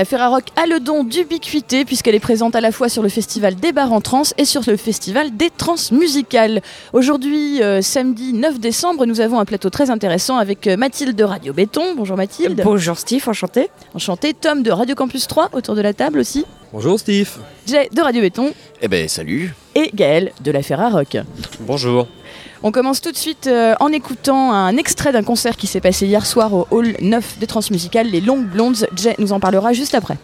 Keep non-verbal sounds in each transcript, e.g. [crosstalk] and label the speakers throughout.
Speaker 1: La Ferrarock a le don d'ubiquité puisqu'elle est présente à la fois sur le festival des bars en trans et sur le festival des trans musicales. Aujourd'hui, euh, samedi 9 décembre, nous avons un plateau très intéressant avec euh, Mathilde de Radio Béton. Bonjour Mathilde.
Speaker 2: Bonjour Steve, enchanté.
Speaker 1: Enchanté. Tom de Radio Campus 3 autour de la table aussi.
Speaker 3: Bonjour Steve.
Speaker 1: Jay de Radio Béton.
Speaker 4: Eh ben salut.
Speaker 1: Et Gaël de la Ferrarock.
Speaker 3: Bonjour.
Speaker 1: On commence tout de suite euh, en écoutant un extrait d'un concert qui s'est passé hier soir au hall 9 des Transmusicales, les Longues Blondes. Jay nous en parlera juste après.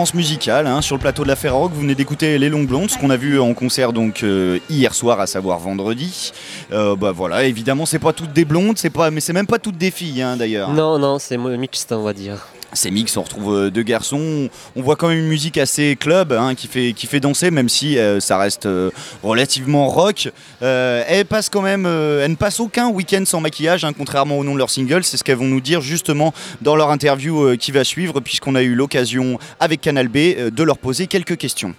Speaker 4: Toujours transmusical, hein, sur le plateau de la Ferroc, vous venez d'écouter Les Longues Blondes, ce qu'on a vu en concert donc euh, hier soir, à savoir vendredi. Euh, bah voilà, évidemment, c'est pas toutes des blondes, c'est pas, mais c'est même pas toutes des filles hein, d'ailleurs.
Speaker 2: Non, non, c'est mixte, on va dire.
Speaker 4: Ces mix, on retrouve euh, deux garçons. On voit quand même une musique assez club hein, qui, fait, qui fait danser, même si euh, ça reste euh, relativement rock. elle passe quand même, ne passe aucun week-end sans maquillage, hein, contrairement au nom de leur single. C'est ce qu'elles vont nous dire justement dans leur interview qui va suivre, puisqu'on a eu l'occasion avec Canal B de leur poser quelques questions.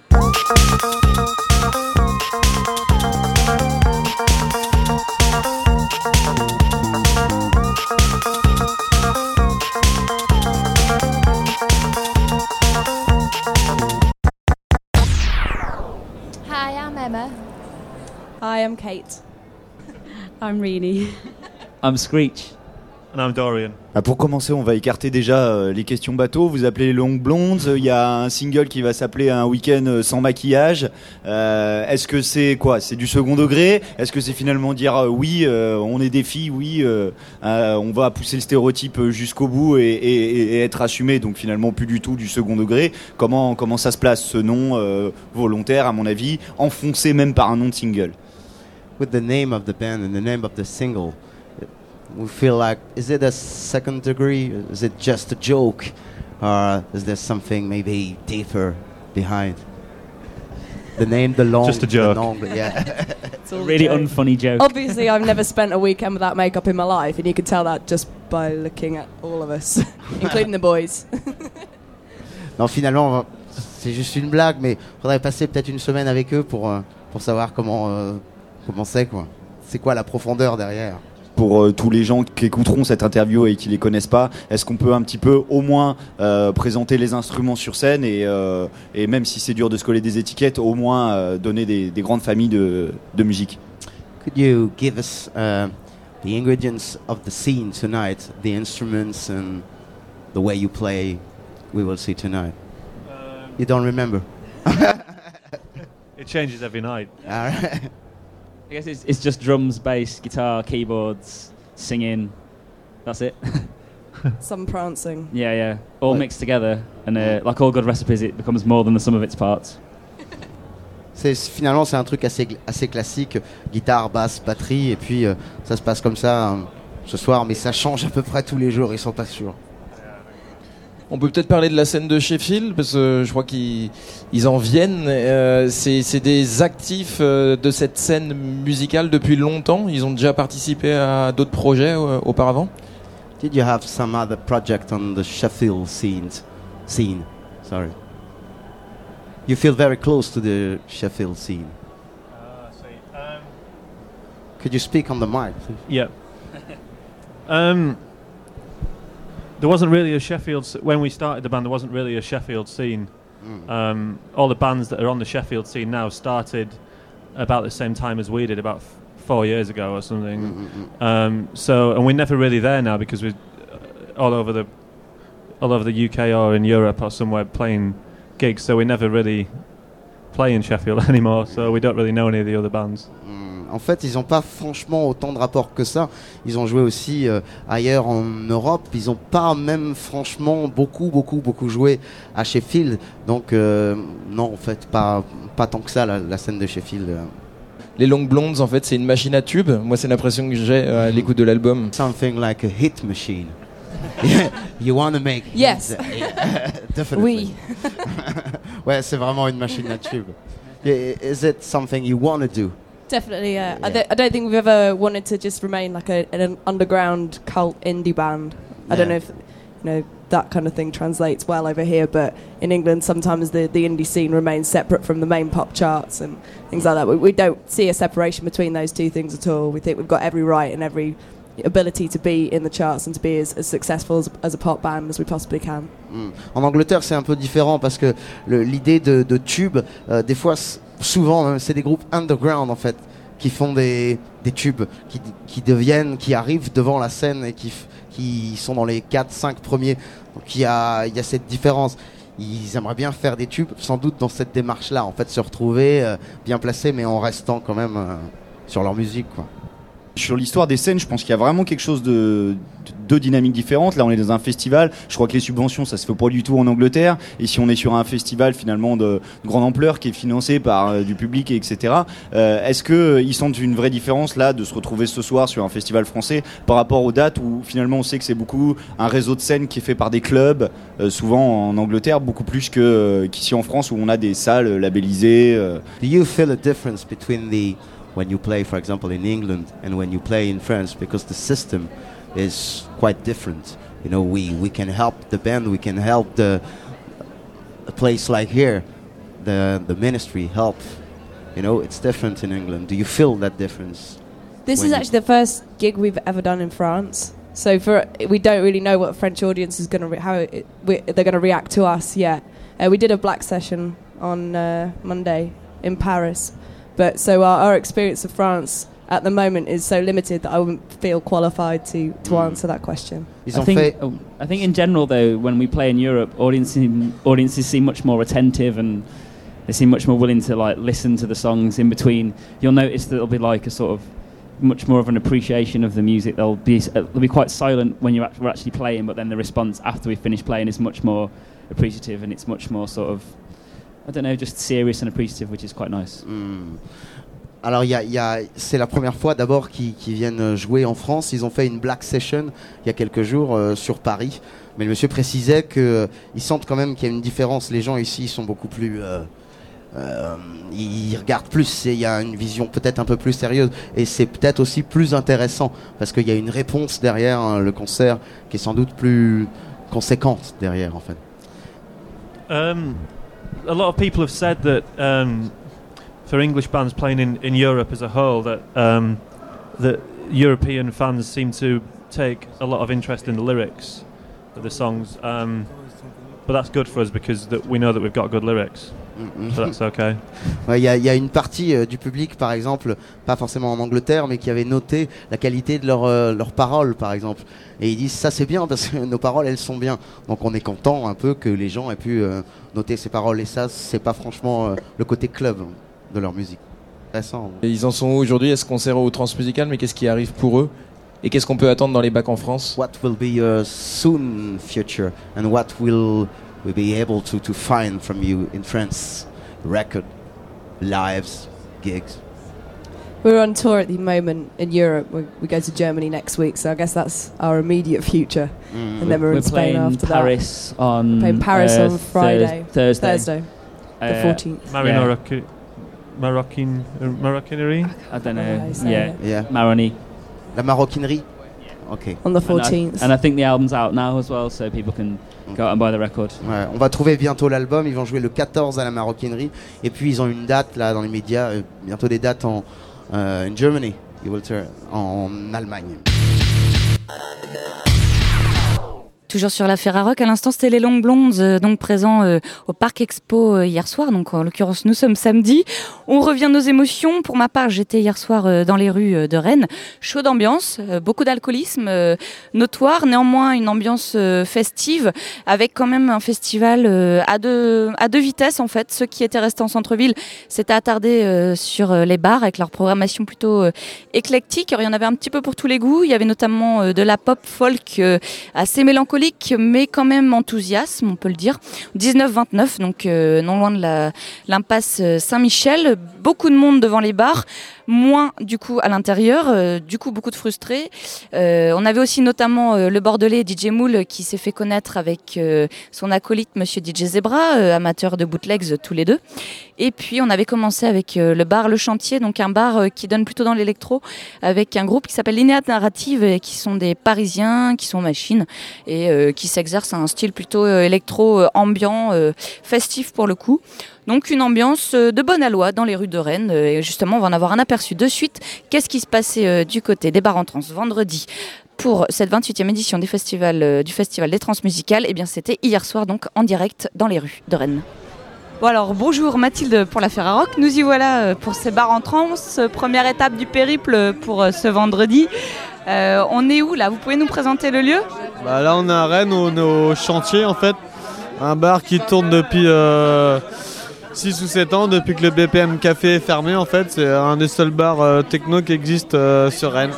Speaker 2: Hi, I'm Kate.
Speaker 3: I'm Reenie. [laughs]
Speaker 5: I'm Screech.
Speaker 6: And I'm Dorian.
Speaker 4: Ah, pour commencer, on va écarter déjà euh, les questions bateau. Vous appelez les Long Blondes. Il y a un single qui va s'appeler Un week-end euh, sans maquillage. Euh, Est-ce que c'est quoi? C'est du second degré? Est-ce que c'est finalement dire euh, oui, on est des filles, oui, on va pousser le stéréotype jusqu'au bout et, et, et, être assumé, donc finalement plus du tout du second degré Comment, comment ça se place ce nom volontaire, à mon avis, enfoncé même par un nom de single?
Speaker 7: With the name of the band and the name of the single, we feel like is it a second degree? Is it just a joke? Or is there something maybe deeper behind? The name, the long,
Speaker 6: just a joke.
Speaker 7: Long, yeah, [laughs]
Speaker 5: it's [laughs] a really unfunny joke.
Speaker 2: Obviously, I've never spent a weekend without makeup in my life, and you can tell that just by looking at all of us, [laughs] including the boys.
Speaker 7: non, finalement, c'est juste une blague, mais faudrait passer peut-être une semaine avec eux pour euh, pour savoir comment euh, Comment c'est quoi? C'est quoi la profondeur derrière?
Speaker 4: Pour euh, tous les gens qui écouteront cette interview et qui les connaissent pas, est-ce qu'on peut un petit peu au moins euh, présenter les instruments sur scène et, euh, et même si c'est dur de se coller des étiquettes, au moins euh, donner des, des, grandes familles de, de, musique?
Speaker 7: Could you give us uh, the ingredients of the scene tonight, the instruments and the way you play? We will see tonight? Um, you don't remember? [laughs]
Speaker 6: it changes every night.
Speaker 7: All right.
Speaker 5: I guess it's, it's just drums, bass, guitar, keyboards, singing. That's it. [laughs]
Speaker 2: Some prancing.
Speaker 5: Yeah, yeah. All mixed together. And uh, like all good recipes, it becomes more than the sum of its parts. [laughs]
Speaker 7: C'est, finalement, c'est un truc assez, assez classique guitare, basse, batterie, et puis euh, ça se passe comme ça euh, ce soir, mais ça change à peu près tous les jours, ils sont pas sûrs.
Speaker 8: On peut peut-être parler de la scène de Sheffield, parce que je crois qu'ils en viennent. Euh, c'est des actifs euh, de cette scène musicale depuis longtemps. Ils ont déjà participé à d'autres projets euh, auparavant.
Speaker 7: Did you have some other project on the Sheffield scene? Scene, sorry. You feel very close to the Sheffield scene. Uh, um, Could you speak on the mic?
Speaker 6: Yeah. [laughs] um, there wasn't really a Sheffield when we started the band. There wasn't really a Sheffield scene. Mm. Um, all the bands that are on the Sheffield scene now started about the same time as we did, about f- four years ago or something. Mm-hmm. Um, so, and we're never really there now because we're uh, all over the all over the UK or in Europe or somewhere playing gigs. So we never really play in Sheffield [laughs] anymore. So we don't really know any of the other bands.
Speaker 7: Mm. En fait, ils n'ont pas franchement autant de rapports que ça. Ils ont joué aussi euh, ailleurs en Europe. Ils n'ont pas même franchement beaucoup, beaucoup, beaucoup joué à Sheffield. Donc euh, non, en fait, pas, pas tant que ça la, scène de Sheffield.
Speaker 8: Les Long Blondes, en fait, c'est une machine à tube. Moi, c'est l'impression que j'ai euh, à l'écoute de l'album.
Speaker 7: Something like a hit machine. [laughs] you want to make
Speaker 2: yes [laughs]
Speaker 7: oui [laughs] ouais c'est vraiment une machine à tube is it something you want to do?
Speaker 2: Definitely, yeah. yeah. I, th- I, don't think we've ever wanted to just remain like a, an underground cult indie band. I don't know if you know that kind of thing translates well over here, but in England, sometimes the, the indie scene remains separate from the main pop charts and things like that. We, we don't see a separation between those two things at all. We think we've got every right and every ability to be in the charts and to be as, as successful as, as, a pop band as we possibly can.
Speaker 7: Mm. En Angleterre, c'est un peu différent parce que l'idée de, de, tube, euh, des fois, souvent, hein, c'est des groupes underground en fait qui font des, tubes, qui, deviennent, qui arrivent devant la scène et qui, sont dans les 4-5 premiers. Donc il y a, cette différence. Ils aimeraient bien faire des tubes, sans doute dans cette démarche-là, en fait, se retrouver euh, bien placés, mais en restant quand même euh, sur leur musique.
Speaker 4: Sur l'histoire des scènes, je pense qu'il y a vraiment quelque chose de deux dynamiques différentes. Là, on est dans un festival. Je crois que les subventions, ça se fait pas du tout en Angleterre. Et si on est sur un festival finalement de, grande ampleur qui est financé par euh, du public, etc. Euh, Est-ce que euh, ils sentent une vraie différence là de se retrouver ce soir sur un festival français par rapport aux dates où finalement on sait que c'est beaucoup un réseau de scènes qui est fait par des clubs, souvent en Angleterre, beaucoup plus que qu'ici en France où on a des salles labellisées.
Speaker 7: Do you feel a difference between the when you play, for example, in England and when you play in France? Because the system is quite different. You know, we, we can help the band, we can help the a place like here, the the ministry help. You know, it's different in England. Do you feel that difference?
Speaker 2: This is actually the first gig we've ever done in France. So for we don't really know what a French audience is going to how it, we, they're going to react to us yet. Uh, we did a black session on uh, Monday in Paris, but so our, our experience of France at the moment is so limited that I wouldn't feel qualified to to
Speaker 7: Mm.
Speaker 2: answer that question.
Speaker 5: I think, oh, I think in general, though, when we play in Europe, audiences audiences seem much more attentive and they seem much more willing to like listen to the songs in between. You'll notice that it'll be like a sort of much more of an appreciation of the music. They'll be uh, they'll be quite silent when you're act- we're actually playing, but then the response after we finish playing is much more appreciative and it's much more sort of I don't know, just serious and appreciative, which is quite nice.
Speaker 7: Hmm. Alors, il y a, y a- c'est la première fois d'abord qu'ils qu'ils viennent jouer en France. Ils ont fait une black session il y a quelques jours euh, sur Paris. Mais le monsieur précisait qu'ils sentent quand même qu'il y a une différence. Les gens ici sont beaucoup plus. euh, euh, ils regardent plus. et Il y a une vision peut-être un peu plus sérieuse. Et c'est peut-être aussi plus intéressant parce qu'il y a une réponse derrière hein, le concert qui est sans doute plus conséquente derrière en fait.
Speaker 6: Um, a lot of people have said that um, for English bands playing in, in Europe as a whole, that um, that European fans seem to take a lot of interest in the lyrics of the songs. Um, but that's good for us because that we know that we've got good lyrics,
Speaker 7: Mhm.
Speaker 6: so that's okay.
Speaker 7: Ouais, Il y, a- il y a une partie euh, du public, par exemple, pas forcément en Angleterre, mais qui avait noté la qualité de leurs euh, leurs paroles, par exemple. Et ils disent ça c'est bien parce que nos paroles elles sont bien. Donc on est content un peu que les gens aient pu euh, noter ces paroles. Et ça c'est pas franchement euh, le côté club de leur musique. Intéressant.
Speaker 8: Et ils en sont où aujourd'hui? Est-ce qu'on sert au transmusical Mais qu'est-ce qui arrive pour eux? Et qu'est-ce qu'on peut attendre dans les bacs en France?
Speaker 7: What will be your soon future? And what will we be able to, to find from you in France? Record, lives, gigs.
Speaker 2: We're on tour at the moment in Europe. We, we go to Germany next week, so I guess that's our immediate future.
Speaker 7: Mm.
Speaker 2: And then we're,
Speaker 5: we're
Speaker 2: in Spain
Speaker 5: playing
Speaker 2: after
Speaker 5: Paris on
Speaker 2: Playing Paris
Speaker 5: uh,
Speaker 2: on Friday.
Speaker 5: Thurs- Thursday.
Speaker 2: that. Thursday, the
Speaker 5: Uh,
Speaker 2: 14th.
Speaker 6: Marine
Speaker 5: Yeah.
Speaker 6: Morocco- Moroccan, uh, Moroccanerie?
Speaker 5: I don't
Speaker 2: I don't know how
Speaker 5: know. Yeah.
Speaker 7: Yeah.
Speaker 5: Maroni.
Speaker 7: La maroquinerie. Ok.
Speaker 2: On the
Speaker 5: And I-
Speaker 2: 14th.
Speaker 5: And I think the album's out now as well, so people can go out and buy the record.
Speaker 7: Ouais, on va trouver bientôt l'album. Ils vont jouer le 14 à la Maroquinerie. Et puis ils ont une date là dans les médias. euh, bientôt des dates en euh, in Germany. You will turn- en Allemagne.
Speaker 9: Toujours sur la Ferrarock, à l'instant c'était les Longues Blondes, euh, donc présents euh, au Parc Expo euh, hier soir, donc en l'occurrence nous sommes samedi. On revient nos émotions, pour ma part j'étais hier soir dans les rues de Rennes, chaud d'ambiance, euh, beaucoup d'alcoolisme notoire, néanmoins une ambiance festive, avec quand même un festival à, deux, à deux vitesses en fait. Ceux qui étaient restés en centre-ville s'étaient attardés sur les bars avec leur programmation plutôt éclectique. Alors, il y en avait un petit peu pour tous les goûts, il y avait notamment de la pop folk assez mélancolique, mais quand même enthousiasme, on peut le dire. 19-29, donc euh, non loin de l'impasse Saint-Michel. Beaucoup de monde devant les bars, moins du coup à l'intérieur, euh, du coup beaucoup de frustrés. Euh, on avait aussi notamment euh, le Bordelais DJ Moule qui s'est fait connaître avec son acolyte Monsieur DJ Zebra, amateur de bootlegs tous les deux. Et puis on avait commencé avec le bar Le Chantier, donc un bar qui donne plutôt dans l'électro, avec un groupe qui s'appelle Linéa Narrative, et qui sont des Parisiens, qui sont machines et qui s'exercent à un style plutôt électro ambiant, festif pour le coup. Donc une ambiance euh, de bonne aloi dans les rues de Rennes. euh, Et justement, on va en avoir un aperçu de suite. Qu'est-ce qui se passait euh, du côté des bars en trans vendredi pour cette 28e édition des festivals, du Festival des Transmusicales? Eh bien, c'était hier soir, donc en direct dans les rues de Rennes. Bon alors bonjour Mathilde pour la Ferrarock, nous y voilà pour ces bars en trance, euh, première étape du périple pour ce vendredi. Euh, on est où là? Vous pouvez nous présenter le lieu?
Speaker 10: Bah là on est à Rennes, on est au chantier en fait. Un bar qui tourne depuis, euh, 6 ou 7 ans depuis que le BPM Café est fermé en fait. C'est un des seuls bars euh, techno qui existe euh, sur Rennes.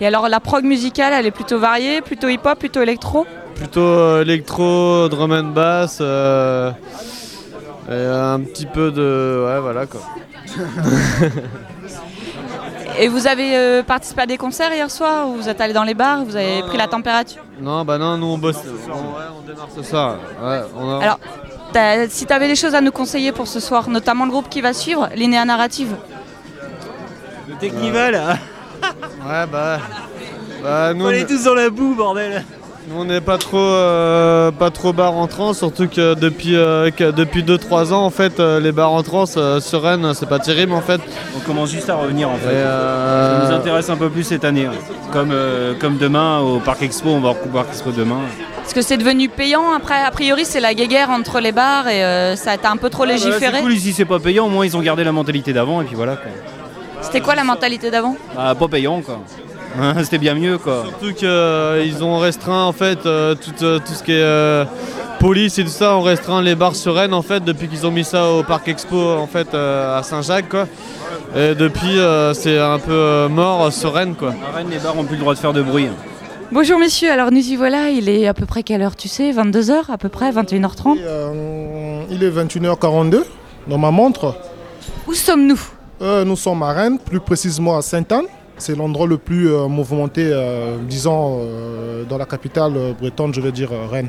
Speaker 9: Et alors la prog musicale, elle est plutôt variée, plutôt hip-hop, plutôt électro?
Speaker 10: Plutôt euh, électro, drum and bass, euh, et un petit peu de... Ouais voilà quoi. [laughs]
Speaker 9: Et vous avez euh, participé à des concerts hier soir ou vous êtes allé dans les bars, vous avez pris la température?
Speaker 10: Non bah non, nous on bosse. On, ouais, on démarre ce soir. Ouais, on a-
Speaker 9: Alors, si tu avais des choses à nous conseiller pour ce soir, notamment le groupe qui va suivre, Linéa Narrative.
Speaker 4: Le Technival [laughs]
Speaker 10: Ouais bah... bah nous,
Speaker 4: On est tous dans la boue, bordel
Speaker 10: nous, on n'est pas trop euh, pas trop bar en trans, surtout que depuis euh, que depuis 2-3 ans en fait euh, les bars en trans euh, sur Rennes c'est pas terrible en fait.
Speaker 4: On commence juste à revenir en fait.
Speaker 10: Et, euh,
Speaker 4: Ça nous intéresse un peu plus cette année. Comme, euh, comme demain au Parc Expo, on va au Parc Expo demain.
Speaker 9: Est-ce que c'est devenu payant Après, a priori, c'est la guéguerre entre les bars et euh, ça a été un peu trop
Speaker 4: Ah bah là,
Speaker 9: légiféré.
Speaker 4: cool, ici c'est pas payant, au moins ils ont gardé la mentalité d'avant et puis voilà quoi.
Speaker 9: C'était quoi la mentalité d'avant?
Speaker 4: Bah, pas payant quoi. [laughs] C'était bien mieux quoi.
Speaker 10: Surtout qu'ils ont restreint en fait euh, tout, euh, tout ce qui est euh, police et tout ça, on restreint les bars sur Rennes en fait depuis qu'ils ont mis ça au Parc Expo en fait euh, à Saint-Jacques quoi. Et depuis euh, c'est un peu euh, mort sur Rennes quoi.
Speaker 4: À Rennes, les bars ont plus le droit de faire de bruit.
Speaker 9: Bonjour messieurs, alors nous y voilà, il est à peu près quelle heure tu sais? 22h à peu près, 21h30
Speaker 11: Euh, il est 21h42 dans ma montre.
Speaker 9: Où sommes-nous?
Speaker 11: Euh, Nous sommes à Rennes, plus précisément à Sainte-Anne. C'est l'endroit le plus euh, mouvementé, disons, dans la capitale bretonne, je vais dire Rennes.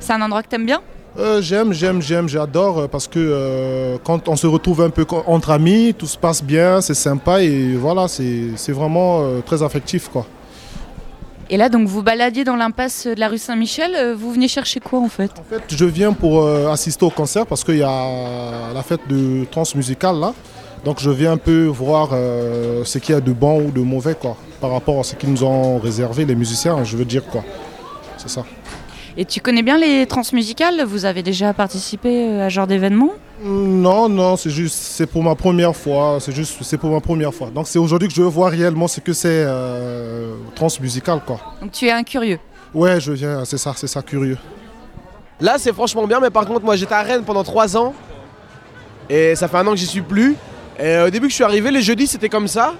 Speaker 9: C'est un endroit que t'aimes bien?
Speaker 11: Euh, j'aime, j'aime, j'aime, j'adore parce que euh, quand on se retrouve un peu entre amis, tout se passe bien, c'est sympa et voilà, c'est c'est vraiment euh, très affectif quoi.
Speaker 9: Et là donc vous baladiez dans l'impasse de la rue Saint-Michel, euh, vous venez chercher quoi en fait?
Speaker 11: En fait, je viens pour euh, assister au concert parce qu'il y a la fête de trans musicale là. Donc je viens un peu voir euh, ce qu'il y a de bon ou de mauvais quoi, par rapport à ce qu'ils nous ont réservé les musiciens, je veux dire quoi. C'est ça.
Speaker 9: Et tu connais bien les transmusicales Vous avez déjà participé à ce genre d'événement?
Speaker 11: Non, non, c'est juste, c'est pour ma première fois, c'est juste, c'est pour ma première fois. Donc c'est aujourd'hui que je veux voir réellement ce que c'est euh, trans musical quoi.
Speaker 9: Donc tu es un curieux.
Speaker 11: Ouais, je viens, c'est ça, c'est ça, curieux.
Speaker 12: Là, c'est franchement bien, mais par contre, moi j'étais à Rennes pendant 3 ans. Et ça fait un an que j'y suis plus. Et euh, au début que je suis arrivé, les jeudis c'était comme ça.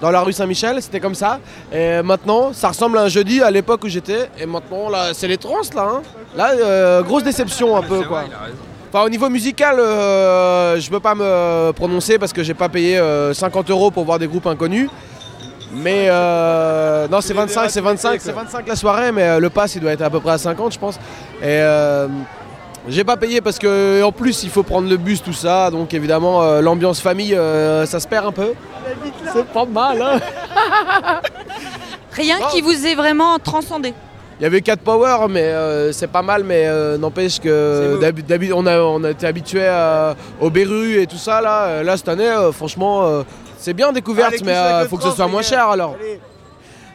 Speaker 12: Dans la rue Saint-Michel, c'était comme ça. Et maintenant, ça ressemble à un jeudi à l'époque où j'étais. Et maintenant, là, c'est les trans là. hein. Là, euh, grosse déception un peu quoi. Enfin, au niveau musical, euh, je peux pas me prononcer parce que j'ai pas payé euh, 50 euros pour voir des groupes inconnus. Mais euh, non, c'est 25, c'est 25, c'est 25 la soirée, mais euh, le pass il doit être à peu près à 50, je pense. Et euh, j'ai pas payé parce que en plus il faut prendre le bus, tout ça, donc évidemment euh, l'ambiance famille, euh, ça se perd un peu. C'est pas mal, hein
Speaker 9: Rien qui vous ait vraiment transcendé.
Speaker 12: Il y avait 4 power, mais euh, c'est pas mal, mais euh, n'empêche que on, a, on a été habitué au Beru et tout ça là. Euh, Là cette année, franchement, c'est bien découverte,
Speaker 13: Allez,
Speaker 12: mais
Speaker 13: le
Speaker 12: faut que ce soit moins cher alors.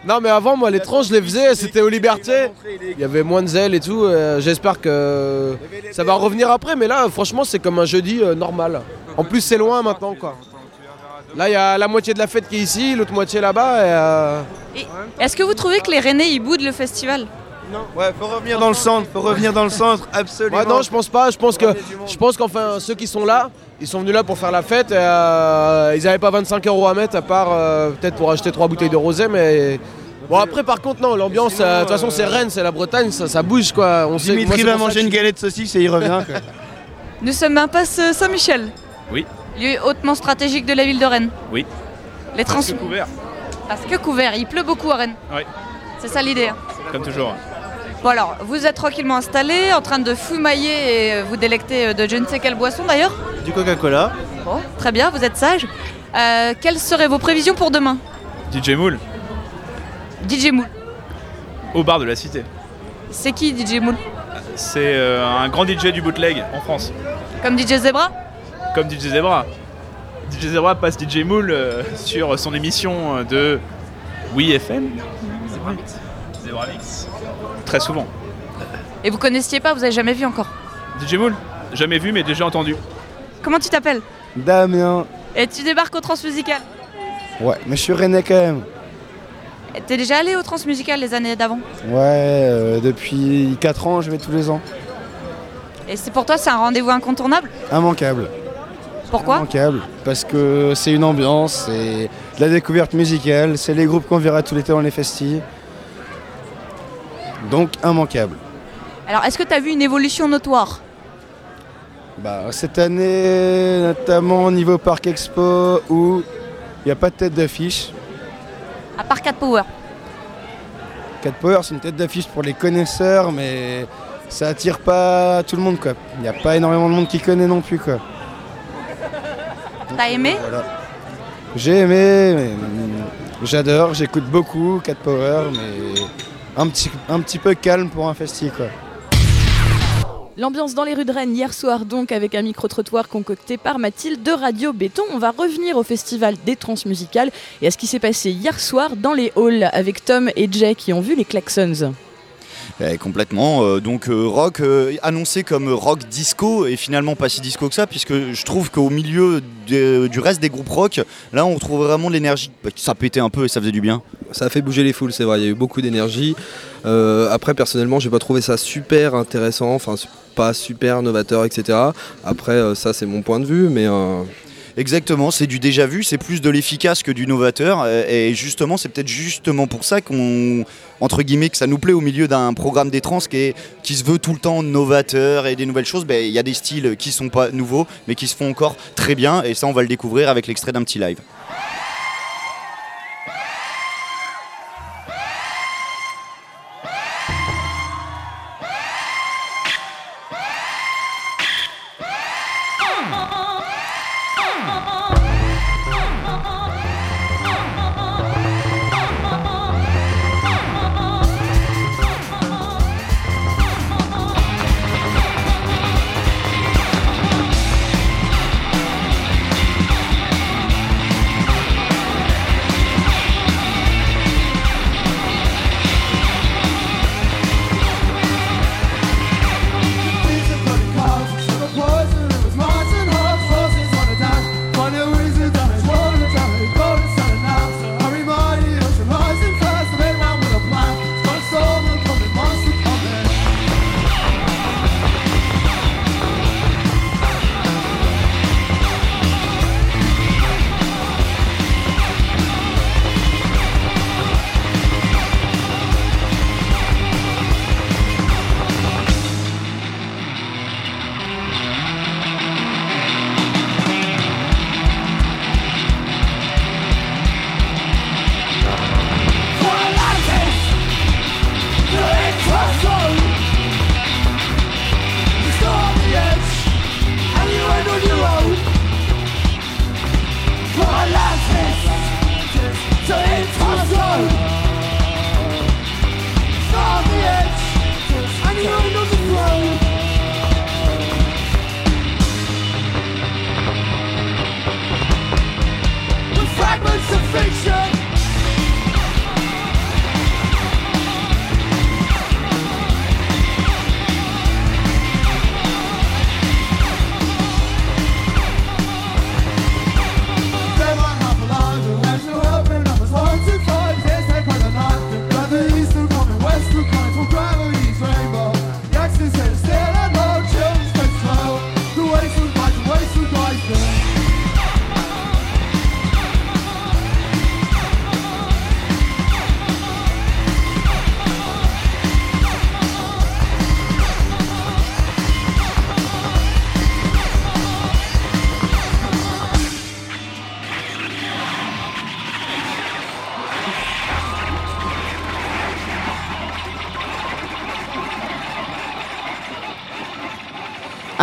Speaker 12: Non mais avant moi les trans je les faisais, c'était au Liberté, il y avait moins de zèle et tout, j'espère que ça va revenir après mais là franchement c'est comme un jeudi normal. En plus c'est loin maintenant quoi. Là il y a la moitié de la fête qui est ici, l'autre moitié là-bas et... euh,
Speaker 9: Est-ce que vous trouvez que les Rennais ils boudent le festival?
Speaker 13: Ouais, faut revenir dans le centre, faut revenir dans le centre, absolument.
Speaker 12: Ouais, non, je pense pas. Je pense que, je pense qu'enfin ceux qui sont là, ils sont venus là pour faire la fête. Et, euh, ils n'avaient pas 25 euros à mettre à part euh, peut-être pour acheter trois bouteilles de rosé, mais bon après par contre non, l'ambiance. euh, De toute façon c'est Rennes, c'est la Bretagne, ça, ça bouge quoi. On sait- moi,
Speaker 13: Dimitri va manger
Speaker 12: que
Speaker 13: une galette de saucisse et il revient. quoi. [laughs]
Speaker 9: Nous sommes impasse euh, Saint-Michel,
Speaker 14: Oui,
Speaker 9: lieu hautement stratégique de la ville de Rennes.
Speaker 14: oui.
Speaker 9: Les trans...
Speaker 14: Parce que couvert,
Speaker 9: Parce que couvert, il pleut beaucoup à Rennes.
Speaker 14: oui,
Speaker 9: C'est ça l'idée. hein.
Speaker 14: comme toujours.
Speaker 9: Bon alors, vous êtes tranquillement installés, en train de fumailler et euh, vous délecter euh, de je ne sais quelle boisson d'ailleurs
Speaker 13: Du Coca-Cola.
Speaker 9: Bon, très bien, vous êtes sage. Euh, quelles seraient vos prévisions pour demain?
Speaker 14: DJ Moule,
Speaker 9: DJ Moule.
Speaker 14: au bar de la cité.
Speaker 9: C'est qui DJ Moule?
Speaker 14: C'est euh, un grand DJ du bootleg en France,
Speaker 9: Comme DJ Zebra?
Speaker 14: Comme DJ Zebra. DJ Zebra passe DJ Moule euh, sur son émission de Oui FM. Zebra Mix. Zebra Mix. Très souvent.
Speaker 9: Et vous connaissiez pas, vous avez jamais vu encore.
Speaker 14: DJ Moule, jamais vu mais déjà entendu.
Speaker 9: Comment tu t'appelles
Speaker 13: Damien.
Speaker 9: Et tu débarques au Transmusical.
Speaker 13: Ouais, mais je suis rennais quand même.
Speaker 9: T'es déjà allé au Transmusical les années d'avant
Speaker 13: Ouais, euh, depuis 4 ans, je vais tous les ans.
Speaker 9: Et c'est pour toi, c'est un rendez-vous incontournable
Speaker 15: Immanquable.
Speaker 9: Pourquoi
Speaker 15: Immanquable. Parce que c'est une ambiance, c'est de la découverte musicale, c'est les groupes qu'on verra tout l'été dans les festivals. Donc immanquable.
Speaker 9: Alors, est-ce que tu as vu une évolution notoire?
Speaker 15: Bah, cette année, notamment au niveau Parc Expo, où il n'y a pas de tête d'affiche.
Speaker 9: À part 4 Power.
Speaker 15: 4 Power, c'est une tête d'affiche pour les connaisseurs, mais ça attire pas tout le monde. quoi. Il n'y a pas énormément de monde qui connaît non plus. quoi.
Speaker 9: T'as aimé
Speaker 15: Voilà. J'ai aimé, mais, j'adore, j'écoute beaucoup 4 Power, mais un petit, un petit peu calme pour un festival. quoi.
Speaker 16: L'ambiance dans les rues de Rennes hier soir donc avec un micro-trottoir concocté par Mathilde de Radio Béton. On va revenir au festival des transmusicales et à ce qui s'est passé hier soir dans les halls avec Tom et Jay qui ont vu les Klaxons.
Speaker 17: Eh, complètement. euh, donc euh, rock euh, annoncé comme rock disco et finalement pas si disco que ça puisque je trouve qu'au milieu du reste des groupes rock, là on retrouve vraiment de l'énergie. Bah, Ça pétait un peu et ça faisait du bien.
Speaker 18: Ça a fait bouger les foules, c'est vrai, il y a eu beaucoup d'énergie. Après, personnellement, j'ai pas trouvé ça super intéressant, enfin, pas super novateur, etc. Après, ça, c'est mon point de vue, mais.
Speaker 17: Exactement, c'est du déjà vu, c'est plus de l'efficace que du novateur. euh, Et justement, c'est peut-être justement pour ça qu'on, entre guillemets, que ça nous plaît au milieu d'un programme des trans qui, se veut tout le temps novateur et des nouvelles choses. Ben, Il y a des styles qui sont pas nouveaux, mais qui se font encore très bien. Et ça, on va le découvrir avec l'extrait d'un petit live.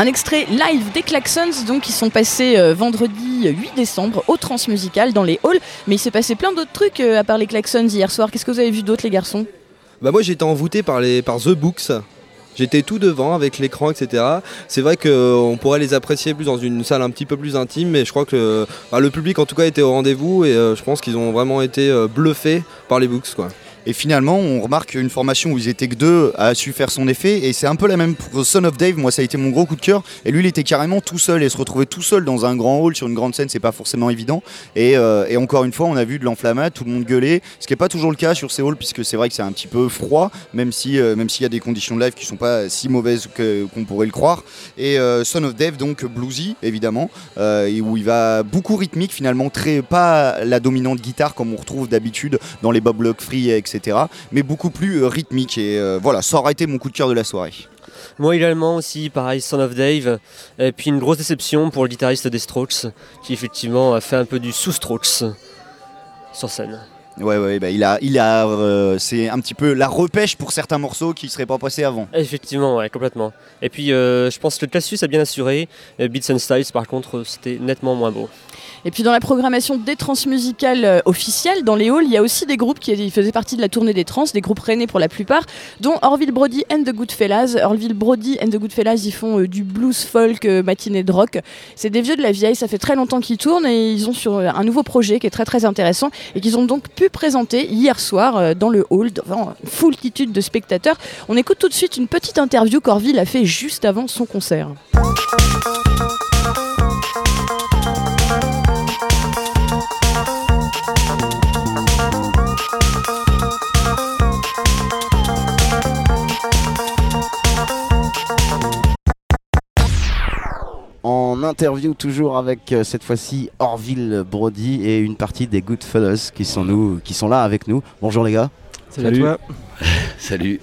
Speaker 16: Un extrait live des Klaxons, donc qui sont passés euh, vendredi 8 décembre au Transmusical dans les halls. Mais il s'est passé plein d'autres trucs euh, à part les Klaxons hier soir. Qu'est-ce que vous avez vu d'autre, les garçons?
Speaker 18: Bah moi j'étais envoûté par, The Books. J'étais tout devant avec l'écran, etc. C'est vrai qu'on pourrait les apprécier plus dans une salle un petit peu plus intime, mais je crois que bah, le public en tout cas était au rendez-vous et euh, je pense qu'ils ont vraiment été euh, bluffés par les Books. Quoi.
Speaker 4: Et finalement, on remarque une formation où ils étaient que deux a su faire son effet. Et c'est un peu la même pour Son of Dave. Moi, ça a été mon gros coup de cœur. Et lui, il était carrément tout seul. Et se retrouver tout seul dans un grand hall sur une grande scène, c'est pas forcément évident. Et, euh, encore une fois, on a vu de l'enflammade, tout le monde gueulait. Ce qui n'est pas toujours le cas sur ces halls, puisque c'est vrai que c'est un petit peu froid, même euh, s'il y a des conditions de live qui sont pas si mauvaises qu'on pourrait le croire. Et euh, Son of Dave, donc bluesy, évidemment, où il va beaucoup rythmique, finalement, très pas la dominante guitare comme on retrouve d'habitude dans les Bob Lock Free, etc. Mais beaucoup plus euh, rythmique. Et euh, voilà, ça aurait été mon coup de cœur de la soirée.
Speaker 19: Moi également aussi, pareil, Son of Dave. Et puis une grosse déception pour le guitariste des Strokes, qui effectivement a fait un peu du sous-Strokes sur scène.
Speaker 4: Ouais, ouais, bah, il a, il a, euh, c'est un petit peu la repêche pour certains morceaux qui seraient pas passés avant.
Speaker 19: Effectivement, ouais, complètement. Et puis euh, je pense que Cassius a bien assuré. Beats and Styles, par contre, c'était nettement moins beau.
Speaker 1: Et puis dans la programmation des trans musicales euh, officielles, dans les halls, il y a aussi des groupes qui faisaient partie de la tournée des trans, des groupes rennais pour la plupart, dont Orville Brody and the Goodfellas. Orville Brody and the Goodfellas, ils font euh, du blues folk euh, matinée de rock. C'est des vieux de la vieille, ça fait très longtemps qu'ils tournent et ils ont sur un nouveau projet qui est très très intéressant et qu'ils ont donc pu présenter hier soir dans le hall devant une foultitude de spectateurs. On écoute tout de suite une petite interview qu'Orville a fait juste avant son concert.
Speaker 7: Interview toujours avec euh, cette fois-ci Orville Brody et une partie des Goodfellas qui sont, nous, qui sont là avec nous. Bonjour les gars.
Speaker 20: Salut. Salut à [laughs] toi. Salut.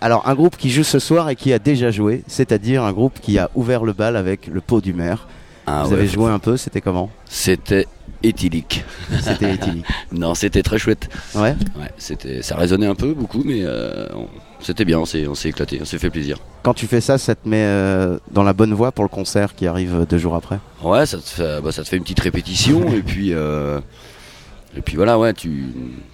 Speaker 7: Alors un groupe qui joue ce soir et qui a déjà joué, c'est-à-dire un groupe qui a ouvert le bal avec le pot du maire.
Speaker 20: Ah
Speaker 7: Vous
Speaker 20: ouais.
Speaker 7: avez joué un peu, c'était comment
Speaker 20: C'était éthylique.
Speaker 7: C'était éthylique. [laughs]
Speaker 20: non, c'était très chouette.
Speaker 7: Ouais.
Speaker 20: Ouais, c'était, ça résonnait un peu, beaucoup, mais euh, on- c'était bien. On s'est, on s'est éclaté, on s'est fait plaisir.
Speaker 7: Quand tu fais ça, ça te met euh, dans la bonne voie pour le concert qui arrive deux jours après?
Speaker 20: Ouais, ça te fait, bah, ça te fait une petite répétition et puis, euh, et puis voilà, ouais, tu,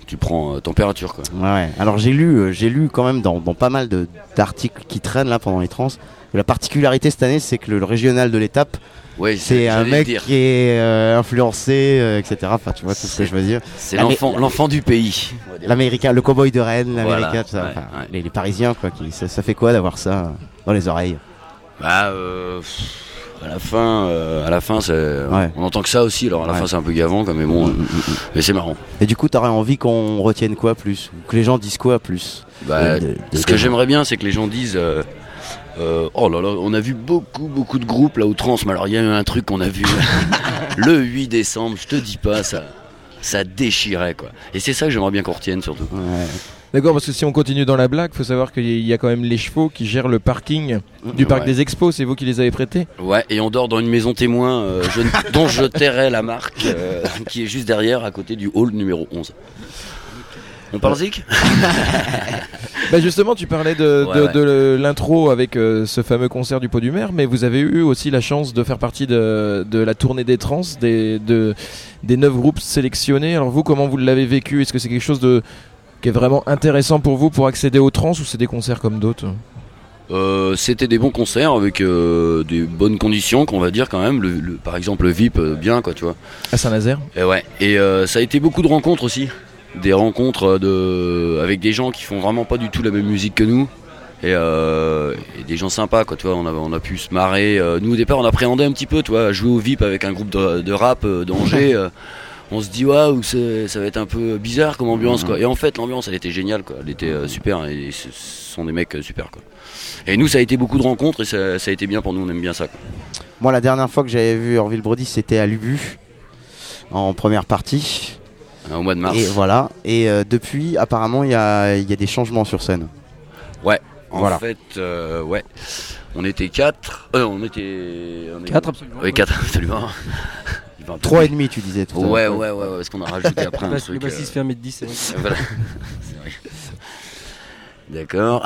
Speaker 20: tu prends euh, température quoi.
Speaker 7: Ouais. Alors j'ai lu, j'ai lu quand même dans, dans pas mal de- d'articles qui traînent là pendant les trans. La particularité cette année, c'est que le, le régional de l'étape,
Speaker 20: Ouais,
Speaker 7: c'est un mec
Speaker 20: dire.
Speaker 7: qui est euh, influencé, euh, etc. Enfin, tu vois tout ce que je veux dire.
Speaker 20: C'est l'enfant, l'enfant du pays.
Speaker 7: L'américain, le cowboy de Rennes, l'américain, tout ça.
Speaker 20: ouais,
Speaker 7: Enfin,
Speaker 20: ouais.
Speaker 7: Les, les Parisiens, quoi. Qui, ça, ça fait quoi d'avoir ça euh, dans les oreilles?
Speaker 20: Bah, euh, à la fin, à la fin, on entend que ça aussi. Alors à la fin, c'est un peu gavant, mais bon, euh, mais c'est marrant.
Speaker 7: Et du coup, t'aurais envie qu'on retienne quoi plus? Ou Que les gens disent quoi plus?
Speaker 20: Bah,
Speaker 7: De- de- de-
Speaker 20: ce que j'aimerais bien, c'est que les gens disent. Euh, oh là là, on a vu beaucoup, beaucoup de groupes là au trans, mais alors il y a eu un truc qu'on a vu [laughs] le 8 décembre, je te dis pas, ça, ça déchirait quoi. Et c'est ça que j'aimerais bien qu'on retienne surtout.
Speaker 8: D'accord, parce que si on continue dans la blague, faut savoir qu'il y a quand même les chevaux qui gèrent le parking du parc
Speaker 20: Ouais.
Speaker 8: des expos. C'est vous qui les avez prêtés?
Speaker 20: Ouais, et on dort dans une maison témoin euh, je- dont je tairai la marque, euh, qui est juste derrière, à côté du hall numéro 11. On parle zik [laughs]
Speaker 8: Bah justement, tu parlais de,
Speaker 20: Ouais,
Speaker 8: de-
Speaker 20: ouais.
Speaker 8: de l'intro avec euh, ce fameux concert du Pot du Maire, mais vous avez eu aussi la chance de faire partie de, de la tournée des trans, des, de, des neuf groupes sélectionnés. Alors vous, comment vous l'avez vécu? Est-ce que c'est quelque chose de, qui est vraiment intéressant pour vous pour accéder aux trans ou c'est des concerts comme d'autres?
Speaker 20: Euh, C'était des bons concerts avec euh, des bonnes conditions, qu'on va dire quand même. Le, le- par exemple, le VIP, euh, bien quoi, tu vois.
Speaker 8: À Saint-Nazaire
Speaker 20: Et ouais. Et euh, ça a été beaucoup de rencontres aussi. Des rencontres de avec des gens qui font vraiment pas du tout la même musique que nous. Et, euh, et des gens sympas quoi, tu vois. On a, on a pu se marrer. Euh, nous au départ, on appréhendait un petit peu, tu vois, jouer au VIP avec un groupe de, de rap euh, d'Angers. [laughs] euh, on se dit waouh, ça va être un peu bizarre comme ambiance quoi. Et en fait, l'ambiance elle était géniale quoi. Elle était super et ce sont des mecs super quoi. Et nous, ça a été beaucoup de rencontres et ça, ça a été bien pour nous. On aime bien ça. Quoi.
Speaker 7: Moi, la dernière fois que j'avais vu Orville Brody, c'était à Lubu, en première partie.
Speaker 20: Au mois de mars.
Speaker 7: Et voilà. Et euh, depuis, apparemment, il y a, il y a des changements sur scène.
Speaker 20: Ouais. En
Speaker 7: Voilà.
Speaker 20: fait, euh, ouais. On était quatre. Euh, on était. on est-
Speaker 7: Quatre, absolument.
Speaker 20: Oui, quatre, [laughs] absolument. Il va un peu
Speaker 7: Trois
Speaker 20: vite.
Speaker 7: et demi, tu disais tout
Speaker 20: Ouais, ouais, ouais, ouais, parce qu'on a rajouté [laughs] après un
Speaker 21: Le
Speaker 20: truc.
Speaker 21: bassiste fait 1m10, c'est vrai. [laughs]
Speaker 20: Voilà. C'est vrai. D'accord.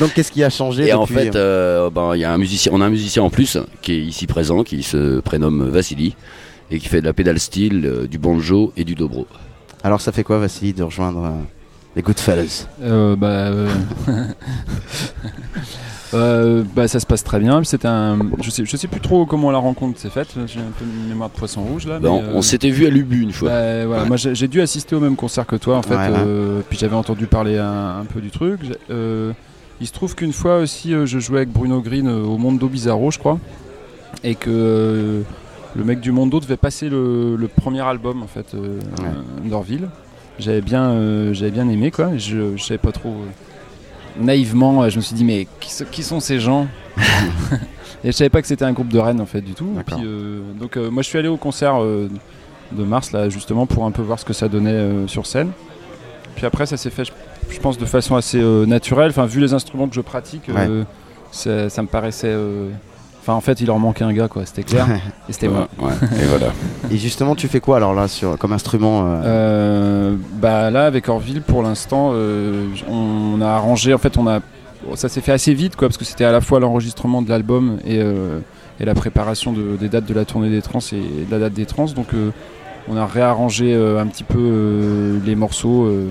Speaker 7: Donc, qu'est-ce qui a changé
Speaker 20: Et en fait, euh, ben, il y a un musicien, on a un musicien en plus qui est ici présent, qui se prénomme Vassili et qui fait de la pédale style, euh, du banjo et du dobro.
Speaker 7: Alors, ça fait quoi, Vassili, de rejoindre euh, les Goodfellas
Speaker 21: Euh, bah, euh, [laughs] Euh, bah, ça se passe très bien. C'était un, je sais, je sais plus trop comment la rencontre s'est faite. J'ai un peu une mémoire de poisson rouge là.
Speaker 20: Bah,
Speaker 21: mais,
Speaker 20: on on s'était vu à l'Ubu une fois.
Speaker 21: bah, voilà,
Speaker 20: Ouais.
Speaker 21: Moi, j'ai dû assister au même concert que toi en fait.
Speaker 20: Ouais, ouais.
Speaker 21: euh, puis j'avais entendu parler un, un peu du truc. Euh, il se trouve qu'une fois aussi, euh, je jouais avec Bruno Green euh, au Mondo Bizarro, je crois, et que euh, le mec du Mondo devait passer le, le premier album en fait euh, d'Orville. J'avais bien, euh, j'avais bien aimé quoi. Je, je savais pas trop. euh, naïvement, euh, je me suis dit mais qui, so- qui sont ces gens [laughs] Et je savais pas que c'était un groupe de Rennes en fait du tout. Et puis, euh, donc moi je suis allé au concert de mars là justement pour un peu voir ce que ça donnait sur scène. Puis après ça s'est fait je, je pense de façon assez naturelle. Enfin vu les instruments que je pratique, ça, ça me paraissait. Enfin en fait il leur manquait un gars quoi, c'était clair. et c'était moi. [laughs]
Speaker 7: Et justement, tu fais quoi alors là sur, comme instrument euh,
Speaker 21: Euh, bah là avec Orville pour l'instant euh, on a arrangé en fait on a ça s'est fait assez vite quoi parce que c'était à la fois l'enregistrement de l'album et, euh, et la préparation de- des dates de la tournée des trans et de la date des trans donc euh, on a réarrangé euh, un petit peu euh, les morceaux euh,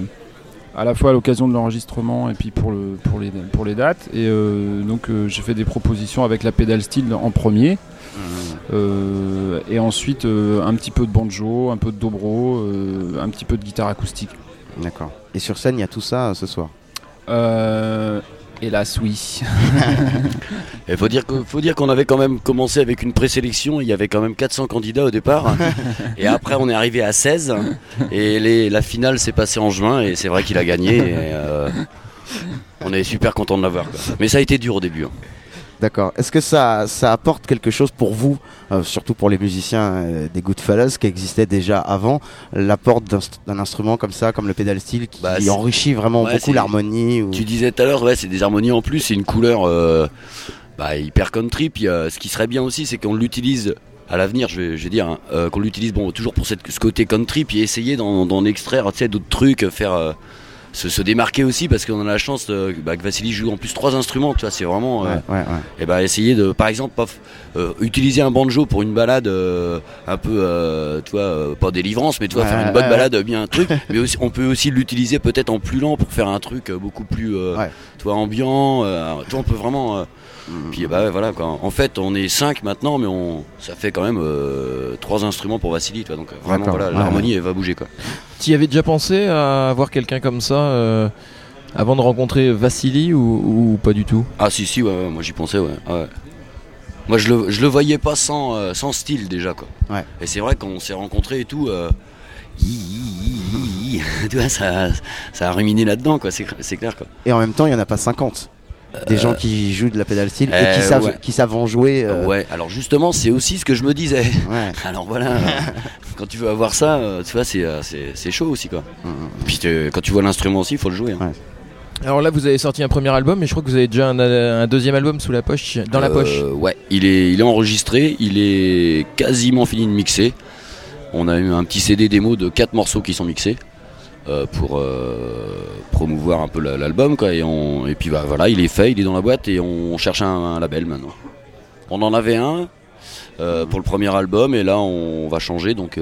Speaker 21: à la fois à l'occasion de l'enregistrement et puis pour, le, pour, les, pour les dates et euh, donc euh, j'ai fait des propositions avec la pédale style en premier euh, et ensuite un petit peu de banjo, un peu de dobro, un petit peu de guitare acoustique.
Speaker 7: D'accord. Et sur scène, il y a tout ça ce soir?
Speaker 21: Hélas, oui. [laughs]
Speaker 20: Il faut dire que- faut dire qu'on avait quand même commencé avec une présélection, il y avait quand même 400 candidats au départ, [laughs] et après on est arrivé à 16, et les- la finale s'est passée en juin, et c'est vrai qu'il a gagné, et, euh, on est super content de l'avoir. Mais ça a été dur au début. hein.
Speaker 7: D'accord. Est-ce que ça, ça apporte quelque chose pour vous, euh, surtout pour les musiciens euh, des Goodfellas qui existaient déjà avant, l'apport d'un instrument comme ça, comme le pedal steel, qui
Speaker 20: Bah,
Speaker 7: enrichit vraiment
Speaker 20: Ouais,
Speaker 7: beaucoup l'harmonie ou...
Speaker 20: Tu disais tout à l'heure, ouais, c'est des harmonies en plus, c'est une couleur euh, bah, hyper country. Puis euh, ce qui serait bien aussi, c'est qu'on l'utilise à l'avenir, je vais, je vais dire, hein, euh, qu'on l'utilise bon, toujours pour cette, ce côté country, puis essayer d'en extraire d'autres trucs, faire euh, se, se démarquer aussi, parce qu'on a la chance euh, bah, que Vassili joue en plus trois instruments, tu vois, c'est vraiment. euh,
Speaker 7: Ouais, ouais,
Speaker 20: et bah essayer de, par exemple, paf, euh, utiliser un banjo pour une balade euh, un peu, euh, tu vois, euh, pas délivrance, mais tu vois, faire une bonne balade, bien un truc. [laughs] mais aussi, on peut aussi l'utiliser peut-être en plus lent pour faire un truc beaucoup plus, euh, tu vois, ambiant. euh, tu vois, on peut vraiment. Euh, Puis bah ouais, voilà quoi. En fait, on est cinq maintenant, mais on, ça fait quand même euh, trois instruments pour Vassili, tu vois. Donc euh, vraiment, voilà,
Speaker 8: ouais,
Speaker 20: l'harmonie elle va bouger quoi.
Speaker 8: Tu y avais déjà pensé à avoir quelqu'un comme ça euh, avant de rencontrer Vassili ou, ou pas du tout?
Speaker 20: Ah si si, ouais, ouais, moi j'y pensais, ouais. ouais. Moi je le, je le voyais pas sans, euh, sans style déjà quoi.
Speaker 7: Ouais.
Speaker 20: Et c'est vrai qu'on s'est rencontrés et tout. euh, hi, hi, hi, hi, [laughs] tu vois, ça, ça a ruminé là-dedans quoi, c'est c'est clair quoi.
Speaker 7: Et en même temps, il n'y en a pas 50. Des
Speaker 20: Euh,
Speaker 7: gens qui jouent de la pédale steel et
Speaker 20: euh,
Speaker 7: qui savent,
Speaker 20: ouais.
Speaker 7: qui savent en jouer. euh,
Speaker 20: Ouais, alors justement, c'est aussi ce que je me disais. [laughs] Alors voilà, euh, [laughs] quand tu veux avoir ça, euh, tu vois, c'est euh, chaud aussi quoi. Puis t'es- quand tu vois l'instrument aussi, il faut le jouer. hein.
Speaker 8: Alors là, vous avez sorti un premier album, mais je crois que vous avez déjà un, un deuxième album sous la poche, dans la
Speaker 20: Euh,
Speaker 8: poche.
Speaker 20: Ouais, il est, il est enregistré, il est quasiment fini de mixer. On a eu un petit CD démo de quatre morceaux qui sont mixés euh, pour euh, promouvoir un peu la- l'album quoi. Et, on, et puis bah, voilà, il est fait, il est dans la boîte et on cherche un, un label maintenant. On en avait un euh, pour le premier album et là on va changer donc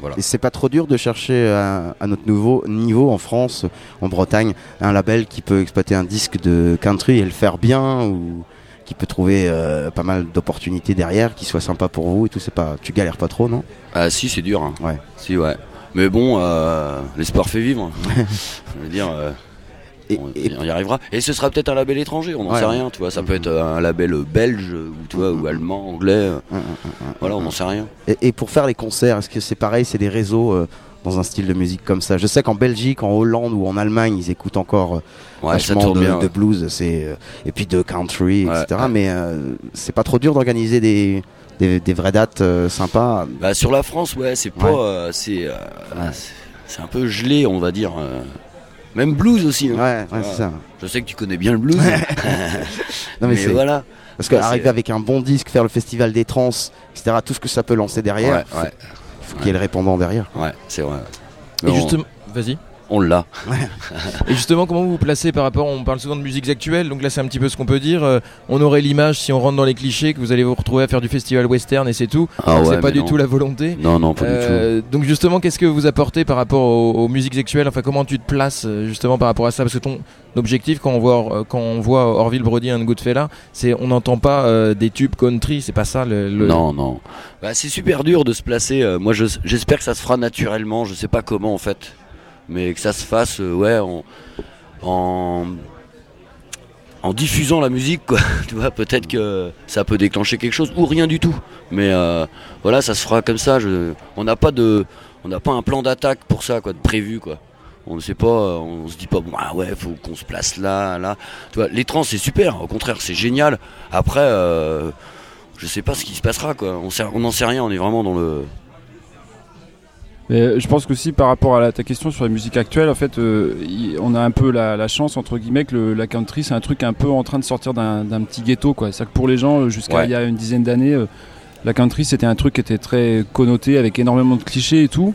Speaker 20: voilà.
Speaker 7: Et c'est pas trop dur de chercher à, à notre nouveau niveau en France, en Bretagne, un label qui peut exploiter un disque de country et le faire bien ou qui peut trouver euh, pas mal d'opportunités derrière, qui soit sympa pour vous et tout. C'est pas, tu galères pas trop, non?
Speaker 20: Ah si, c'est dur. hein.
Speaker 7: Ouais.
Speaker 20: Si ouais. Mais bon, euh, l'espoir fait vivre. [laughs] Je veux dire. euh, on, on y arrivera. Et ce sera peut-être un label étranger, on n'en
Speaker 7: Ouais.
Speaker 20: sait rien, tu vois. Ça peut être euh, un label belge, ou, tu vois, ou allemand, anglais. euh, Voilà, on n'en sait rien.
Speaker 7: Et, et pour faire les concerts, est-ce que c'est pareil, c'est des réseaux euh, dans un style de musique comme ça? Je sais qu'en Belgique, en Hollande ou en Allemagne, ils écoutent encore
Speaker 20: Ouais,
Speaker 7: vachement de,
Speaker 20: bien,
Speaker 7: de blues, c'est et puis de country,
Speaker 20: Ouais,
Speaker 7: etc. Mais c'est pas trop dur d'organiser des, des, des vraies dates euh, sympas.
Speaker 20: Bah, sur la France, ouais, c'est pas.
Speaker 7: Ouais.
Speaker 20: euh, c'est, euh, c'est- c'est un peu gelé, on va dire. Même blues aussi. hein.
Speaker 7: Ouais, ouais, c'est ça.
Speaker 20: Je sais que tu connais bien le blues. [laughs]
Speaker 7: Non, mais,
Speaker 20: mais
Speaker 7: c'est-
Speaker 20: voilà.
Speaker 7: Parce qu'arriver avec un bon disque, faire le festival des trans, etc., tout ce que ça peut lancer derrière,
Speaker 20: Ouais, ouais.
Speaker 7: faut qu'il y ait le répondant derrière.
Speaker 20: Ouais, c'est vrai.
Speaker 8: Et justement, vas-y.
Speaker 20: On l'a.
Speaker 8: Et justement, comment vous vous placez par rapport, on parle souvent de musiques actuelles, donc là c'est un petit peu ce qu'on peut dire. euh, on aurait l'image, si on rentre dans les clichés, que vous allez vous retrouver à faire du festival western et c'est tout.
Speaker 20: Ah ouais,
Speaker 8: c'est pas du
Speaker 20: non.
Speaker 8: tout la volonté.
Speaker 20: Non, non, pas du
Speaker 8: Euh, Donc justement, qu'est-ce que vous apportez par rapport aux, aux musiques actuelles? Enfin, comment tu te places euh, justement par rapport à ça? Parce que ton objectif, quand on voit, quand on voit Orville Brody and Goodfella, c'est on n'entend pas euh, des tubes country, c'est pas ça le. le-
Speaker 20: Non, non. Bah, c'est super dur de se placer. euh, moi, je- j'espère que ça se fera naturellement. Je sais pas comment en fait, mais que ça se fasse, euh, ouais, en, en diffusant la musique, quoi. [laughs] tu vois, peut-être que ça peut déclencher quelque chose ou rien du tout. Mais euh, voilà, ça se fera comme ça. Je, on n'a pas de, on n'a pas un plan d'attaque pour ça, quoi, de prévu, quoi. On ne sait pas, euh, on se dit pas bon ah ouais faut qu'on se place là là. Tu vois, les trans c'est super, au contraire c'est génial. Après euh, je sais pas ce qui se passera quoi. On n'en sait rien, on est vraiment dans le.
Speaker 21: Mais je pense qu'aussi par rapport à la- ta question sur la musique actuelle, en fait, euh, on a un peu la, la chance entre guillemets que le- la country c'est un truc un peu en train de sortir d'un petit ghetto quoi. C'est-à-dire que pour les gens euh, jusqu'à
Speaker 20: Ouais.
Speaker 21: il y a une dizaine d'années, euh, la country c'était un truc qui était très connoté avec énormément de clichés et tout.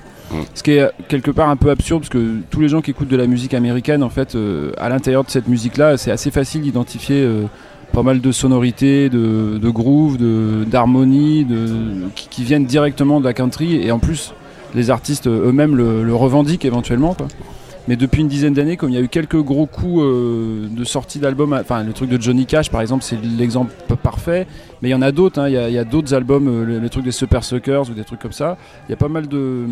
Speaker 21: Ce qui est euh, quelque part un peu absurde parce que tous les gens qui écoutent de la musique américaine, en fait, euh, à l'intérieur de cette musique-là, c'est assez facile d'identifier euh, pas mal de sonorités, de, de grooves, de- d'harmonies, de, qui, qui viennent directement de la country. Et en plus, les artistes euh, eux-mêmes le, revendiquent éventuellement. Quoi. Mais depuis une dizaine d'années, comme il y a eu quelques gros coups euh, de sortie d'albums, enfin le truc de Johnny Cash par exemple, c'est l'exemple parfait. Mais il y en a d'autres, hein. il y a, d'autres albums, euh, le, truc des Super Suckers ou des trucs comme ça. Il y a pas mal de,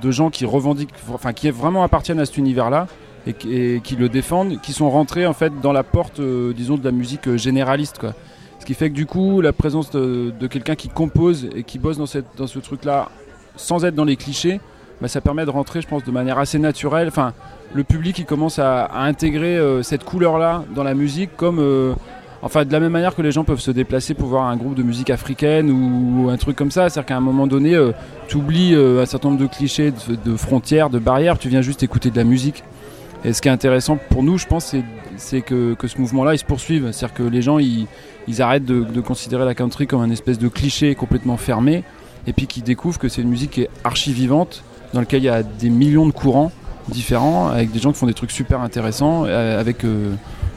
Speaker 21: de gens qui revendiquent, enfin qui vraiment appartiennent à cet univers-là et, qui- le défendent, qui sont rentrés en fait dans la porte, disons, de la musique généraliste, quoi. Ce qui fait que du coup, la présence de, de quelqu'un qui compose et qui bosse dans, cette, dans ce truc-là, sans être dans les clichés, bah, ça permet de rentrer, je pense, de manière assez naturelle. Le public, commence à, intégrer euh, cette couleur-là dans la musique, comme, euh, enfin, de la même manière que les gens peuvent se déplacer pour voir un groupe de musique africaine ou un truc comme ça. C'est-à-dire qu'à un moment donné, tu oublies un certain nombre de clichés, de, frontières, de barrières. Tu viens juste écouter de la musique. Et ce qui est intéressant pour nous, je pense, c'est, que, ce mouvement-là, il se poursuive. C'est-à-dire que les gens, ils, ils arrêtent de, de considérer la country comme un espèce de cliché complètement fermé, et puis qu'ils découvrent que c'est une musique qui est archi vivante, dans laquelle il y a des millions de courants différents, avec des gens qui font des trucs super intéressants, euh, avec euh,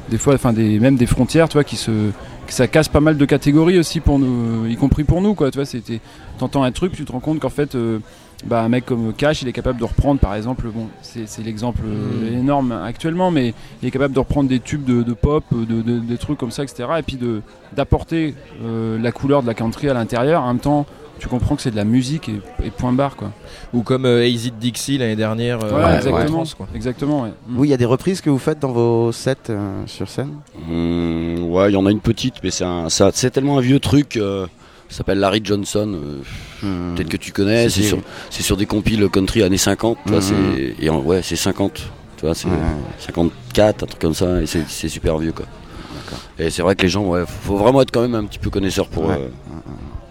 Speaker 21: des fois, enfin, des, même des frontières, tu vois, qui se, que ça casse pas mal de catégories aussi pour nous, y compris pour nous, quoi. Tu vois, c'était, t'entends un truc, tu te rends compte qu'en fait. euh, bah, un mec comme Cash, il est capable de reprendre, par exemple, bon, c'est l'exemple euh,
Speaker 8: Mm.
Speaker 21: énorme actuellement, mais il est capable de reprendre des tubes de, de pop, de, de- des trucs comme ça, etc. Et puis de d'apporter la couleur de la country à l'intérieur. En même temps, tu comprends que c'est de la musique et, et point barre, quoi.
Speaker 8: Ou comme euh, AZ Dixie l'année dernière. euh,
Speaker 21: exactement.
Speaker 8: France, quoi.
Speaker 21: Exactement, ouais.
Speaker 7: Oui, il y a des reprises que vous faites dans vos sets euh, sur scène?
Speaker 20: Hmm, ouais, il y en a une petite, mais c'est un, ça- c'est tellement un vieux truc. euh, ça s'appelle Larry Johnson. euh, Peut-être que tu connais. C'est sur, c'est sur des compiles country années 50. Tu vois,
Speaker 7: Mhm.
Speaker 20: c'est, et en- ouais, c'est 50. Tu vois, c'est
Speaker 7: Ouais.
Speaker 20: 54, un truc comme ça. Et c'est, c'est super vieux, quoi. Et c'est vrai que les gens, ouais, faut vraiment être quand même un petit peu connaisseur pour.
Speaker 8: Ouais.
Speaker 20: euh,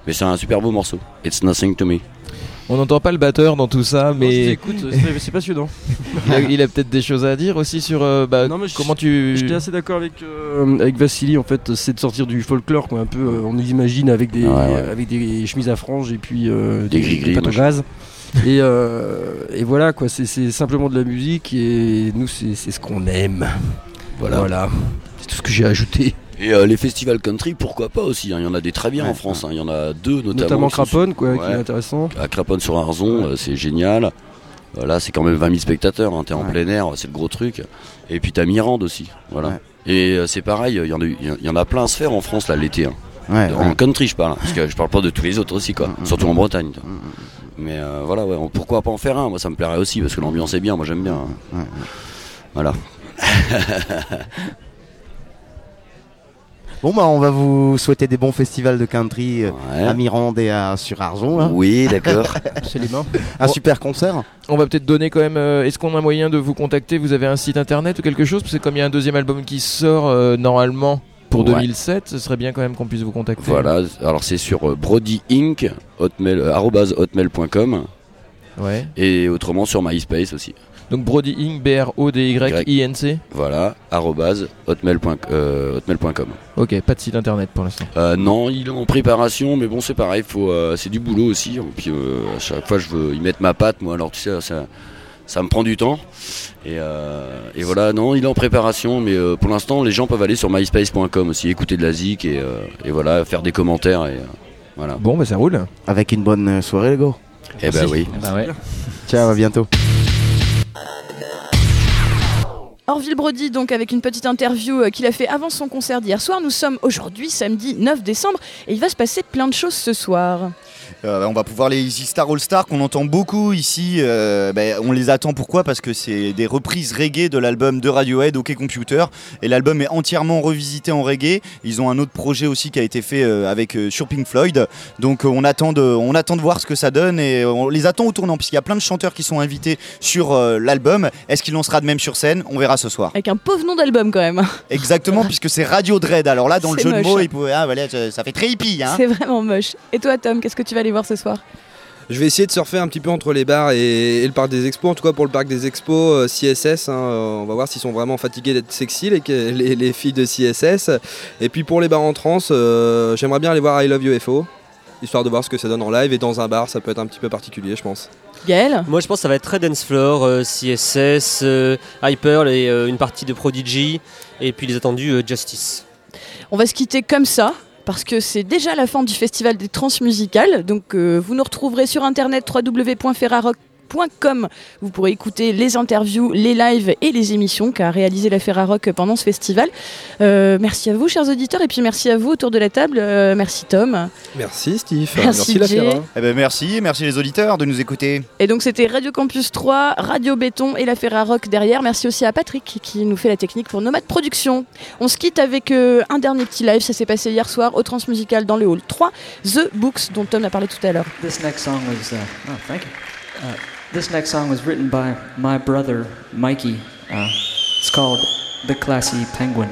Speaker 20: mais c'est un super beau morceau. It's nothing to me.
Speaker 8: On n'entend pas le batteur dans tout ça, mais.
Speaker 22: écoute, c'est- c'est passionnant. [laughs]
Speaker 8: il a, il a peut-être des choses à dire aussi sur euh, bah,
Speaker 22: Non, mais je-
Speaker 8: comment tu.
Speaker 22: J'étais assez d'accord avec, euh, avec Vassili, en fait, c'est de sortir du folklore, quoi, un peu. euh, on nous imagine avec des,
Speaker 20: Ouais, ouais.
Speaker 22: avec des chemises à franges et puis euh,
Speaker 20: Des
Speaker 22: au
Speaker 20: machin.
Speaker 22: gaz. et, euh, et voilà, quoi, c'est- c'est simplement de la musique et nous, c'est c'est ce qu'on aime.
Speaker 20: Voilà.
Speaker 22: C'est tout ce que j'ai ajouté.
Speaker 20: Et euh, les festivals country, pourquoi pas aussi hein. Il y en a des très bien
Speaker 22: Ouais.
Speaker 20: en France. hein. Il y en a deux notamment.
Speaker 22: Notamment Craponne, quoi, qui est intéressant.
Speaker 20: À Craponne sur Arzon, euh, c'est génial. Voilà, c'est quand même 20 000 spectateurs. Hein. T'es en plein air, c'est le gros truc. Et puis t'as Mirande aussi. Voilà. Et euh, c'est pareil, il y, en a eu- il y en a plein à se faire en France là l'été. hein. En country, je parle. parce que je parle pas de tous les autres aussi, quoi. Surtout en Bretagne. toi. Mais euh, voilà, ouais, on- pourquoi pas en faire un? Moi, ça me plairait aussi parce que l'ambiance est bien. Moi, j'aime bien. Voilà. [laughs]
Speaker 7: Bon bah on va vous souhaiter des bons festivals de country euh, à Mirande et à sur Arzon. là.
Speaker 20: Oui, d'accord. [laughs]
Speaker 22: Mains.
Speaker 7: Un
Speaker 8: Bon.
Speaker 7: super concert.
Speaker 8: On va peut-être donner quand même. euh, Est-ce qu'on a moyen de vous contacter? Vous avez un site internet ou quelque chose? Parce que comme il y a un deuxième album qui sort euh, normalement pour
Speaker 20: Ouais.
Speaker 8: 2007, ce serait bien quand même qu'on puisse vous contacter.
Speaker 20: Voilà, alors c'est sur euh, Brody Inc. Hotmail, euh, arobase hotmail.com.
Speaker 8: Ouais.
Speaker 20: Et autrement sur MySpace aussi.
Speaker 8: Donc Brody Inc. B-R-O-D-Y-I-N-C.
Speaker 20: Voilà, arobase hotmail.com. euh, hotmail.com.
Speaker 8: Ok, pas de site internet pour l'instant.
Speaker 20: Euh, non, il est en préparation, mais bon, c'est pareil, faut, euh, c'est du boulot aussi. Et puis euh, à chaque fois, je veux y mettre ma patte, moi. Alors tu sais, ça, ça me prend du temps. Et, euh, et voilà, non, il est en préparation, mais euh, pour l'instant, les gens peuvent aller sur myspace.com aussi, écouter de la zik et, euh, et voilà, faire des commentaires. Et, euh, voilà.
Speaker 8: Bon, bah ça roule.
Speaker 7: Avec une bonne euh, soirée, les gars.
Speaker 20: Eh ben oui.
Speaker 7: Ciao, à bientôt.
Speaker 16: Orville Brody, donc avec une petite interview euh, qu'il a fait avant son concert d'hier soir. Nous sommes aujourd'hui, samedi 9 décembre, et il va se passer plein de choses ce soir.
Speaker 4: Euh, on va pouvoir les Easy Star All Star qu'on entend beaucoup ici. euh, ben, on les attend pourquoi? Parce que c'est des reprises reggae de l'album de Radiohead, OK Computer. Et l'album est entièrement revisité en reggae. Ils ont un autre projet aussi qui a été fait euh, avec sur Pink Floyd. Donc on, attend de, on attend de voir ce que ça donne et on les attend au tournant. Puisqu'il y a plein de chanteurs qui sont invités sur l'album. Est-ce qu'il en sera de même sur scène? On verra ce soir.
Speaker 16: Avec un pauvre nom d'album quand même. [laughs]
Speaker 4: Exactement, puisque c'est Radio Dread. Alors là, dans le jeu de mots, il ah, voilà, ça fait très hippie. Hein.
Speaker 16: C'est vraiment moche. Et toi, Tom, qu'est-ce que tu vas aller voir ce soir
Speaker 18: Je vais essayer de surfer un petit peu entre les bars et, et le parc des expos. En tout cas pour le parc des expos euh, CSS, hein, euh, on va voir s'ils sont vraiment fatigués d'être sexy les, [laughs] les, les filles de CSS. Et puis pour les bars en trans, euh, j'aimerais bien aller voir I Love UFO, histoire de voir ce que ça donne en live. Et dans un bar, ça peut être un petit peu particulier, je pense.
Speaker 16: Gaël
Speaker 19: Moi je pense que ça va être très dance floor, euh, CSS, euh, Hyper et euh, une partie de Prodigy et puis les attendus euh, Justice.
Speaker 16: On va se quitter comme ça. Parce que c'est déjà la fin du festival des transmusicales. Donc euh, vous nous retrouverez sur internet www.ferrarock.com. Vous pourrez écouter les interviews, les lives et les émissions qu'a réalisé la Ferrarock pendant ce festival. Euh, merci à vous, chers auditeurs, et puis merci à vous autour de la table. Euh, merci Tom.
Speaker 18: Merci Steve,
Speaker 16: Merci,
Speaker 18: la
Speaker 16: Jay.
Speaker 18: Ferra.
Speaker 4: Eh ben, merci, merci les auditeurs de nous écouter.
Speaker 16: Et donc c'était Radio Campus 3, Radio Béton et la Ferrarock derrière. Merci aussi à Patrick qui nous fait la technique pour Nomade Productions. On se quitte avec euh, un dernier petit live, ça s'est passé hier soir au Transmusical dans le hall 3, The Books dont Tom a parlé tout à l'heure.
Speaker 23: This next song was, uh, oh, thank you. Uh, this next song was written by my brother, Mikey. Uh, it's called The Classy Penguin.